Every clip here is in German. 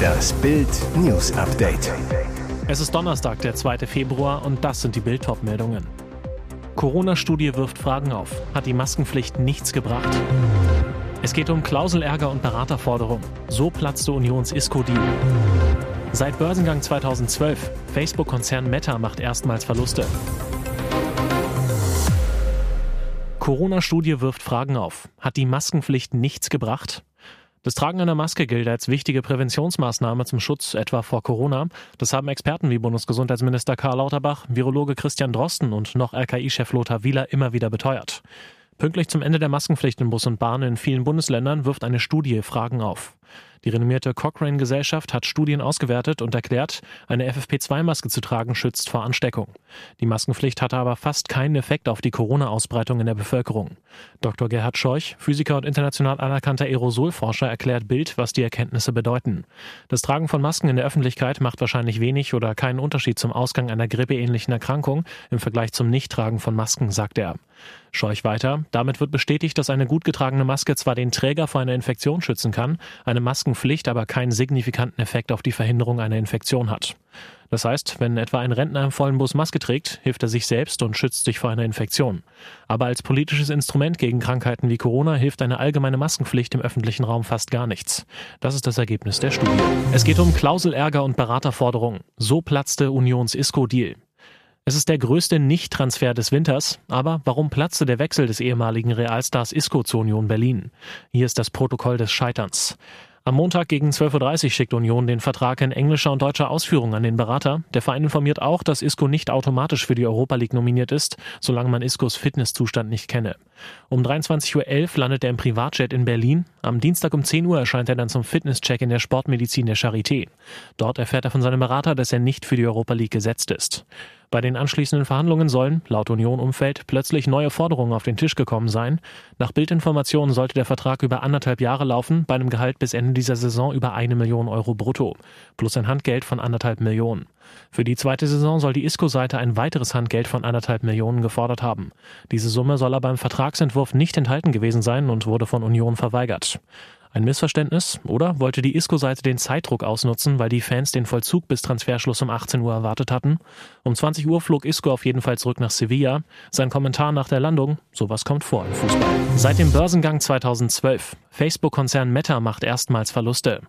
Das Bild News Update. Es ist Donnerstag, der 2. Februar und das sind die Bild meldungen Corona-Studie wirft Fragen auf. Hat die Maskenpflicht nichts gebracht? Es geht um Klauselärger und Beraterforderung. So platzte Unions ISCO-Deal. Seit Börsengang 2012. Facebook-Konzern Meta macht erstmals Verluste. Corona-Studie wirft Fragen auf. Hat die Maskenpflicht nichts gebracht? Das Tragen einer Maske gilt als wichtige Präventionsmaßnahme zum Schutz etwa vor Corona. Das haben Experten wie Bundesgesundheitsminister Karl Lauterbach, Virologe Christian Drosten und noch RKI-Chef Lothar Wieler immer wieder beteuert. Pünktlich zum Ende der Maskenpflicht in Bus und Bahn in vielen Bundesländern wirft eine Studie Fragen auf. Die renommierte Cochrane-Gesellschaft hat Studien ausgewertet und erklärt, eine FFP2-Maske zu tragen schützt vor Ansteckung. Die Maskenpflicht hatte aber fast keinen Effekt auf die Corona-Ausbreitung in der Bevölkerung. Dr. Gerhard Scheuch, Physiker und international anerkannter Aerosolforscher, erklärt Bild, was die Erkenntnisse bedeuten. Das Tragen von Masken in der Öffentlichkeit macht wahrscheinlich wenig oder keinen Unterschied zum Ausgang einer grippeähnlichen Erkrankung im Vergleich zum Nichttragen von Masken, sagt er. Scheuch weiter. Damit wird bestätigt, dass eine gut getragene Maske zwar den Träger vor einer Infektion schützen kann, eine Maskenpflicht aber keinen signifikanten Effekt auf die Verhinderung einer Infektion hat. Das heißt, wenn etwa ein Rentner im vollen Bus Maske trägt, hilft er sich selbst und schützt sich vor einer Infektion. Aber als politisches Instrument gegen Krankheiten wie Corona hilft eine allgemeine Maskenpflicht im öffentlichen Raum fast gar nichts. Das ist das Ergebnis der Studie. Es geht um Klauselärger und Beraterforderungen. So platzte Unions ISCO-Deal. Es ist der größte Nicht-Transfer des Winters, aber warum platzte der Wechsel des ehemaligen Realstars Isco zur Union Berlin? Hier ist das Protokoll des Scheiterns. Am Montag gegen 12.30 Uhr schickt Union den Vertrag in englischer und deutscher Ausführung an den Berater. Der Verein informiert auch, dass Isco nicht automatisch für die Europa League nominiert ist, solange man Iscos Fitnesszustand nicht kenne. Um 23.11 Uhr landet er im Privatjet in Berlin. Am Dienstag um 10 Uhr erscheint er dann zum Fitnesscheck in der Sportmedizin der Charité. Dort erfährt er von seinem Berater, dass er nicht für die Europa League gesetzt ist. Bei den anschließenden Verhandlungen sollen, laut Union-Umfeld, plötzlich neue Forderungen auf den Tisch gekommen sein. Nach Bildinformationen sollte der Vertrag über anderthalb Jahre laufen, bei einem Gehalt bis Ende dieser Saison über eine Million Euro brutto, plus ein Handgeld von anderthalb Millionen. Für die zweite Saison soll die ISCO-Seite ein weiteres Handgeld von anderthalb Millionen gefordert haben. Diese Summe soll aber im Vertragsentwurf nicht enthalten gewesen sein und wurde von Union verweigert. Ein Missverständnis? Oder wollte die ISCO-Seite den Zeitdruck ausnutzen, weil die Fans den Vollzug bis Transferschluss um 18 Uhr erwartet hatten? Um 20 Uhr flog Isco auf jeden Fall zurück nach Sevilla. Sein Kommentar nach der Landung, sowas kommt vor im Fußball. Seit dem Börsengang 2012. Facebook-Konzern Meta macht erstmals Verluste.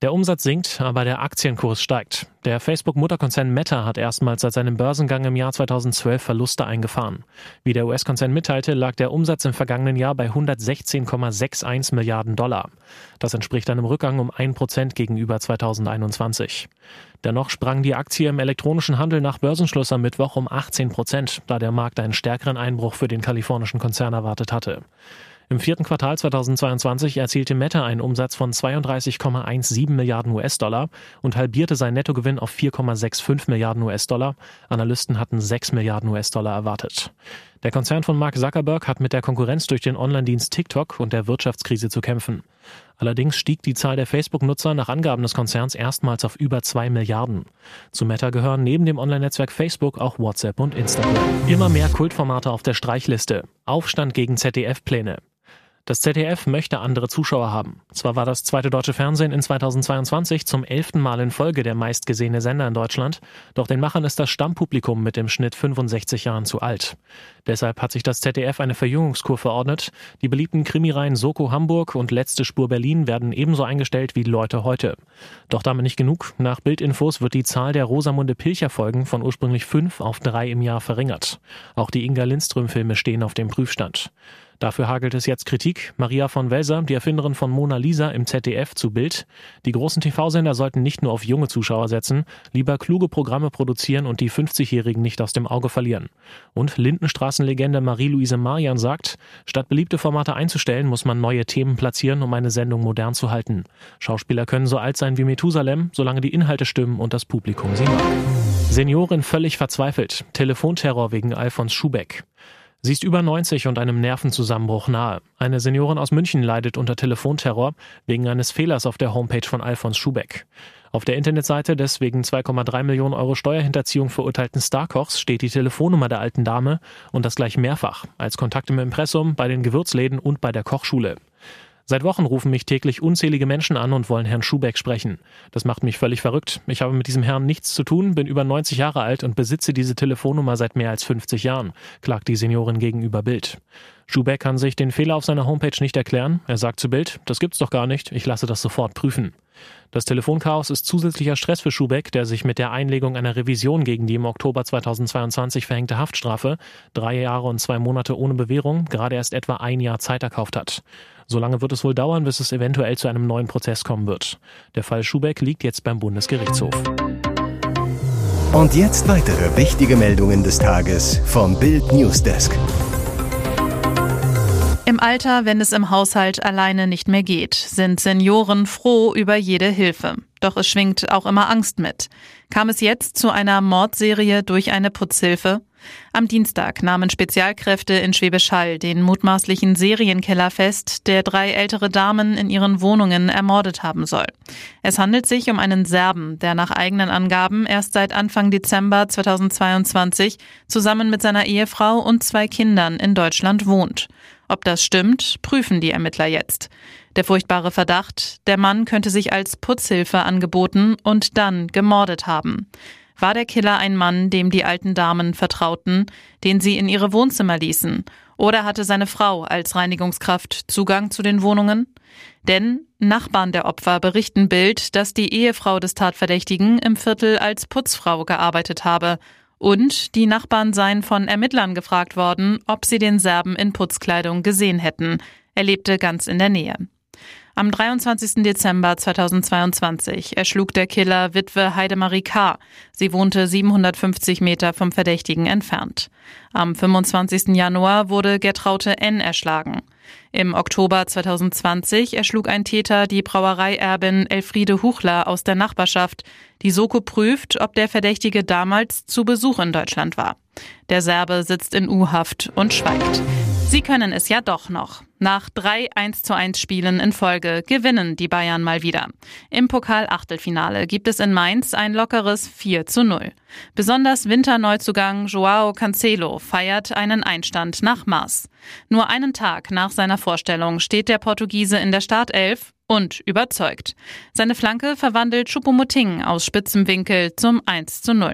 Der Umsatz sinkt, aber der Aktienkurs steigt. Der Facebook-Mutterkonzern Meta hat erstmals seit seinem Börsengang im Jahr 2012 Verluste eingefahren. Wie der US-Konzern mitteilte, lag der Umsatz im vergangenen Jahr bei 116,61 Milliarden Dollar. Das entspricht einem Rückgang um 1 Prozent gegenüber 2021. Dennoch sprang die Aktie im elektronischen Handel nach Börsenschluss am Mittwoch um 18 Prozent, da der Markt einen stärkeren Einbruch für den kalifornischen Konzern erwartet hatte. Im vierten Quartal 2022 erzielte Meta einen Umsatz von 32,17 Milliarden US-Dollar und halbierte seinen Nettogewinn auf 4,65 Milliarden US-Dollar. Analysten hatten 6 Milliarden US-Dollar erwartet. Der Konzern von Mark Zuckerberg hat mit der Konkurrenz durch den Online-Dienst TikTok und der Wirtschaftskrise zu kämpfen. Allerdings stieg die Zahl der Facebook-Nutzer nach Angaben des Konzerns erstmals auf über zwei Milliarden. Zu Meta gehören neben dem Online-Netzwerk Facebook auch WhatsApp und Instagram. Immer mehr Kultformate auf der Streichliste. Aufstand gegen ZDF-Pläne. Das ZDF möchte andere Zuschauer haben. Zwar war das zweite deutsche Fernsehen in 2022 zum elften Mal in Folge der meistgesehene Sender in Deutschland, doch den Machern ist das Stammpublikum mit dem Schnitt 65 Jahren zu alt. Deshalb hat sich das ZDF eine Verjüngungskur verordnet. Die beliebten Krimireihen Soko Hamburg und Letzte Spur Berlin werden ebenso eingestellt wie Leute heute. Doch damit nicht genug. Nach Bildinfos wird die Zahl der Rosamunde Pilcher Folgen von ursprünglich fünf auf drei im Jahr verringert. Auch die Inga Lindström Filme stehen auf dem Prüfstand. Dafür hagelt es jetzt Kritik. Maria von Welser, die Erfinderin von Mona Lisa im ZDF zu Bild. Die großen TV-Sender sollten nicht nur auf junge Zuschauer setzen, lieber kluge Programme produzieren und die 50-Jährigen nicht aus dem Auge verlieren. Und Lindenstraßenlegende Marie-Louise Marian sagt, statt beliebte Formate einzustellen, muss man neue Themen platzieren, um eine Sendung modern zu halten. Schauspieler können so alt sein wie Methusalem, solange die Inhalte stimmen und das Publikum sie mag. Seniorin völlig verzweifelt. Telefonterror wegen Alfons Schubeck. Sie ist über 90 und einem Nervenzusammenbruch nahe. Eine Seniorin aus München leidet unter Telefonterror wegen eines Fehlers auf der Homepage von Alfons Schubeck. Auf der Internetseite des wegen 2,3 Millionen Euro Steuerhinterziehung verurteilten Starkochs steht die Telefonnummer der alten Dame und das gleich mehrfach als Kontakt im Impressum, bei den Gewürzläden und bei der Kochschule. Seit Wochen rufen mich täglich unzählige Menschen an und wollen Herrn Schubeck sprechen. Das macht mich völlig verrückt. Ich habe mit diesem Herrn nichts zu tun, bin über 90 Jahre alt und besitze diese Telefonnummer seit mehr als 50 Jahren, klagt die Seniorin gegenüber Bild. Schubeck kann sich den Fehler auf seiner Homepage nicht erklären. Er sagt zu Bild, das gibt's doch gar nicht, ich lasse das sofort prüfen. Das Telefonchaos ist zusätzlicher Stress für Schubeck, der sich mit der Einlegung einer Revision gegen die im Oktober 2022 verhängte Haftstrafe, drei Jahre und zwei Monate ohne Bewährung, gerade erst etwa ein Jahr Zeit erkauft hat. So lange wird es wohl dauern, bis es eventuell zu einem neuen Prozess kommen wird. Der Fall Schubeck liegt jetzt beim Bundesgerichtshof. Und jetzt weitere wichtige Meldungen des Tages vom Bild Newsdesk. Im Alter, wenn es im Haushalt alleine nicht mehr geht, sind Senioren froh über jede Hilfe. Doch es schwingt auch immer Angst mit. Kam es jetzt zu einer Mordserie durch eine Putzhilfe? Am Dienstag nahmen Spezialkräfte in Schwäbisch Hall den mutmaßlichen Serienkiller fest, der drei ältere Damen in ihren Wohnungen ermordet haben soll. Es handelt sich um einen Serben, der nach eigenen Angaben erst seit Anfang Dezember 2022 zusammen mit seiner Ehefrau und zwei Kindern in Deutschland wohnt. Ob das stimmt, prüfen die Ermittler jetzt. Der furchtbare Verdacht, der Mann könnte sich als Putzhilfe angeboten und dann gemordet haben. War der Killer ein Mann, dem die alten Damen vertrauten, den sie in ihre Wohnzimmer ließen? Oder hatte seine Frau als Reinigungskraft Zugang zu den Wohnungen? Denn Nachbarn der Opfer berichten Bild, dass die Ehefrau des Tatverdächtigen im Viertel als Putzfrau gearbeitet habe. Und die Nachbarn seien von Ermittlern gefragt worden, ob sie den Serben in Putzkleidung gesehen hätten. Er lebte ganz in der Nähe. Am 23. Dezember 2022 erschlug der Killer Witwe Heidemarie K. Sie wohnte 750 Meter vom Verdächtigen entfernt. Am 25. Januar wurde Gertraute N. erschlagen. Im Oktober 2020 erschlug ein Täter die Brauereierbin Elfriede Huchler aus der Nachbarschaft. Die Soko prüft, ob der Verdächtige damals zu Besuch in Deutschland war. Der Serbe sitzt in U-Haft und schweigt. Sie können es ja doch noch. Nach drei 1 zu 1 Spielen in Folge gewinnen die Bayern mal wieder. Im Pokal-Achtelfinale gibt es in Mainz ein lockeres 4 zu 0. Besonders Winterneuzugang Joao Cancelo feiert einen Einstand nach Maß. Nur einen Tag nach seiner Vorstellung steht der Portugiese in der Startelf und überzeugt. Seine Flanke verwandelt Choupo-Moting aus spitzem Winkel zum 1 zu 0.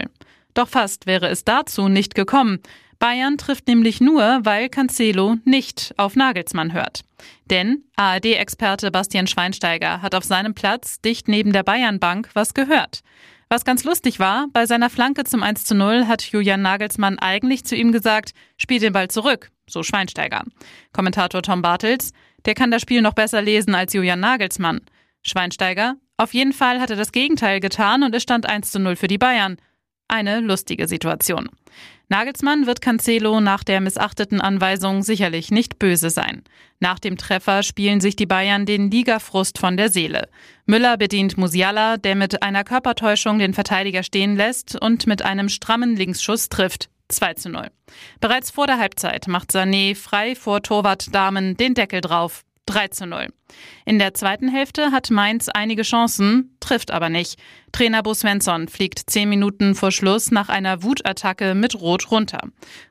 Doch fast wäre es dazu nicht gekommen. Bayern trifft nämlich nur, weil Cancelo nicht auf Nagelsmann hört. Denn ARD-Experte Bastian Schweinsteiger hat auf seinem Platz dicht neben der Bayernbank was gehört. Was ganz lustig war, bei seiner Flanke zum 1 zu 0 hat Julian Nagelsmann eigentlich zu ihm gesagt, spiel den Ball zurück, so Schweinsteiger. Kommentator Tom Bartels, der kann das Spiel noch besser lesen als Julian Nagelsmann. Schweinsteiger, auf jeden Fall hat er das Gegenteil getan und es stand 1 zu 0 für die Bayern. Eine lustige Situation. Nagelsmann wird Cancelo nach der missachteten Anweisung sicherlich nicht böse sein. Nach dem Treffer spielen sich die Bayern den Ligafrust von der Seele. Müller bedient Musiala, der mit einer Körpertäuschung den Verteidiger stehen lässt und mit einem strammen Linksschuss trifft. 2 zu 0. Bereits vor der Halbzeit macht Sané frei vor Torwart Damen den Deckel drauf. 3 zu 0. In der zweiten Hälfte hat Mainz einige Chancen, trifft aber nicht. Trainer Bo Svensson fliegt zehn Minuten vor Schluss nach einer Wutattacke mit Rot runter.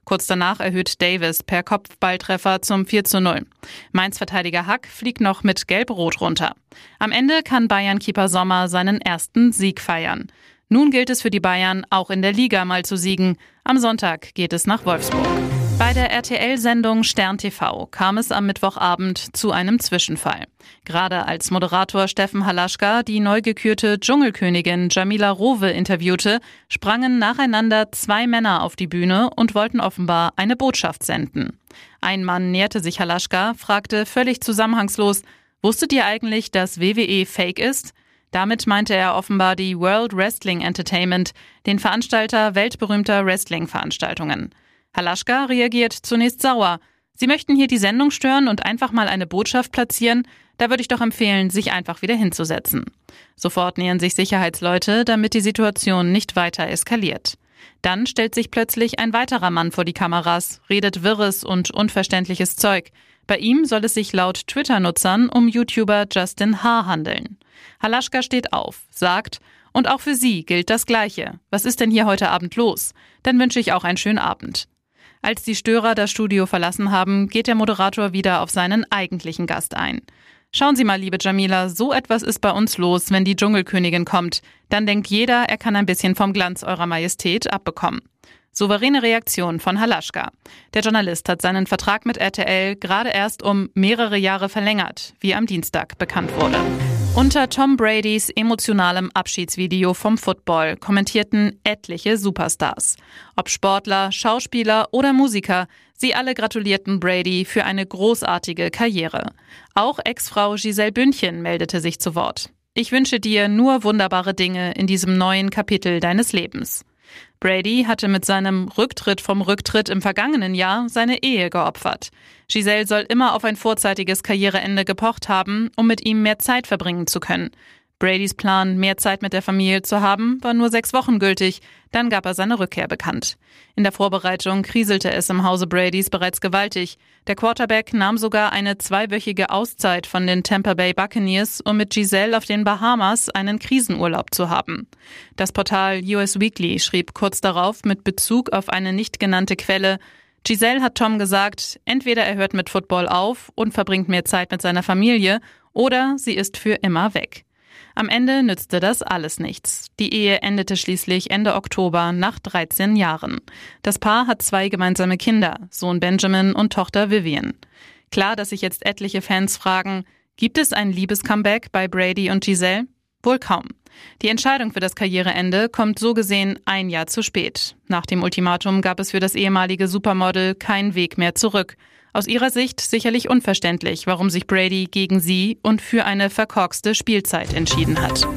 Kurz danach erhöht Davis per Kopfballtreffer zum 4 zu 0. Mainz-Verteidiger Hack fliegt noch mit Gelb-Rot runter. Am Ende kann Bayern-Keeper Sommer seinen ersten Sieg feiern. Nun gilt es für die Bayern, auch in der Liga mal zu siegen. Am Sonntag geht es nach Wolfsburg. Bei der RTL-Sendung Stern TV kam es am Mittwochabend zu einem Zwischenfall. Gerade als Moderator Steffen Halaschka die neu gekürte Dschungelkönigin Jamila Rowe interviewte, sprangen nacheinander zwei Männer auf die Bühne und wollten offenbar eine Botschaft senden. Ein Mann näherte sich Halaschka, fragte völlig zusammenhangslos, wusstet ihr eigentlich, dass WWE fake ist? Damit meinte er offenbar die World Wrestling Entertainment, den Veranstalter weltberühmter Wrestling-Veranstaltungen. Halaschka reagiert zunächst sauer. Sie möchten hier die Sendung stören und einfach mal eine Botschaft platzieren? Da würde ich doch empfehlen, sich einfach wieder hinzusetzen. Sofort nähern sich Sicherheitsleute, damit die Situation nicht weiter eskaliert. Dann stellt sich plötzlich ein weiterer Mann vor die Kameras, redet wirres und unverständliches Zeug. Bei ihm soll es sich laut Twitter-Nutzern um YouTuber Justin H. handeln. Halaschka steht auf, sagt, und auch für Sie gilt das Gleiche. Was ist denn hier heute Abend los? Dann wünsche ich auch einen schönen Abend. Als die Störer das Studio verlassen haben, geht der Moderator wieder auf seinen eigentlichen Gast ein. Schauen Sie mal, liebe Jamila, so etwas ist bei uns los, wenn die Dschungelkönigin kommt. Dann denkt jeder, er kann ein bisschen vom Glanz eurer Majestät abbekommen. Souveräne Reaktion von Halaschka. Der Journalist hat seinen Vertrag mit RTL gerade erst um mehrere Jahre verlängert, wie am Dienstag bekannt wurde. Unter Tom Bradys emotionalem Abschiedsvideo vom Football kommentierten etliche Superstars. Ob Sportler, Schauspieler oder Musiker, sie alle gratulierten Brady für eine großartige Karriere. Auch Ex-Frau Giselle Bündchen meldete sich zu Wort. Ich wünsche dir nur wunderbare Dinge in diesem neuen Kapitel deines Lebens. Brady hatte mit seinem Rücktritt vom Rücktritt im vergangenen Jahr seine Ehe geopfert. Giselle soll immer auf ein vorzeitiges Karriereende gepocht haben, um mit ihm mehr Zeit verbringen zu können. Bradys Plan, mehr Zeit mit der Familie zu haben, war nur sechs Wochen gültig. Dann gab er seine Rückkehr bekannt. In der Vorbereitung kriselte es im Hause Bradys bereits gewaltig. Der Quarterback nahm sogar eine zweiwöchige Auszeit von den Tampa Bay Buccaneers, um mit Giselle auf den Bahamas einen Krisenurlaub zu haben. Das Portal US Weekly schrieb kurz darauf mit Bezug auf eine nicht genannte Quelle, Giselle hat Tom gesagt, entweder er hört mit Football auf und verbringt mehr Zeit mit seiner Familie, oder sie ist für immer weg. Am Ende nützte das alles nichts. Die Ehe endete schließlich Ende Oktober nach 13 Jahren. Das Paar hat zwei gemeinsame Kinder, Sohn Benjamin und Tochter Vivian. Klar, dass sich jetzt etliche Fans fragen, gibt es ein Liebescomeback bei Brady und Giselle? Wohl kaum. Die Entscheidung für das Karriereende kommt so gesehen ein Jahr zu spät. Nach dem Ultimatum gab es für das ehemalige Supermodel keinen Weg mehr zurück. Aus ihrer Sicht sicherlich unverständlich, warum sich Brady gegen sie und für eine verkorkste Spielzeit entschieden hat.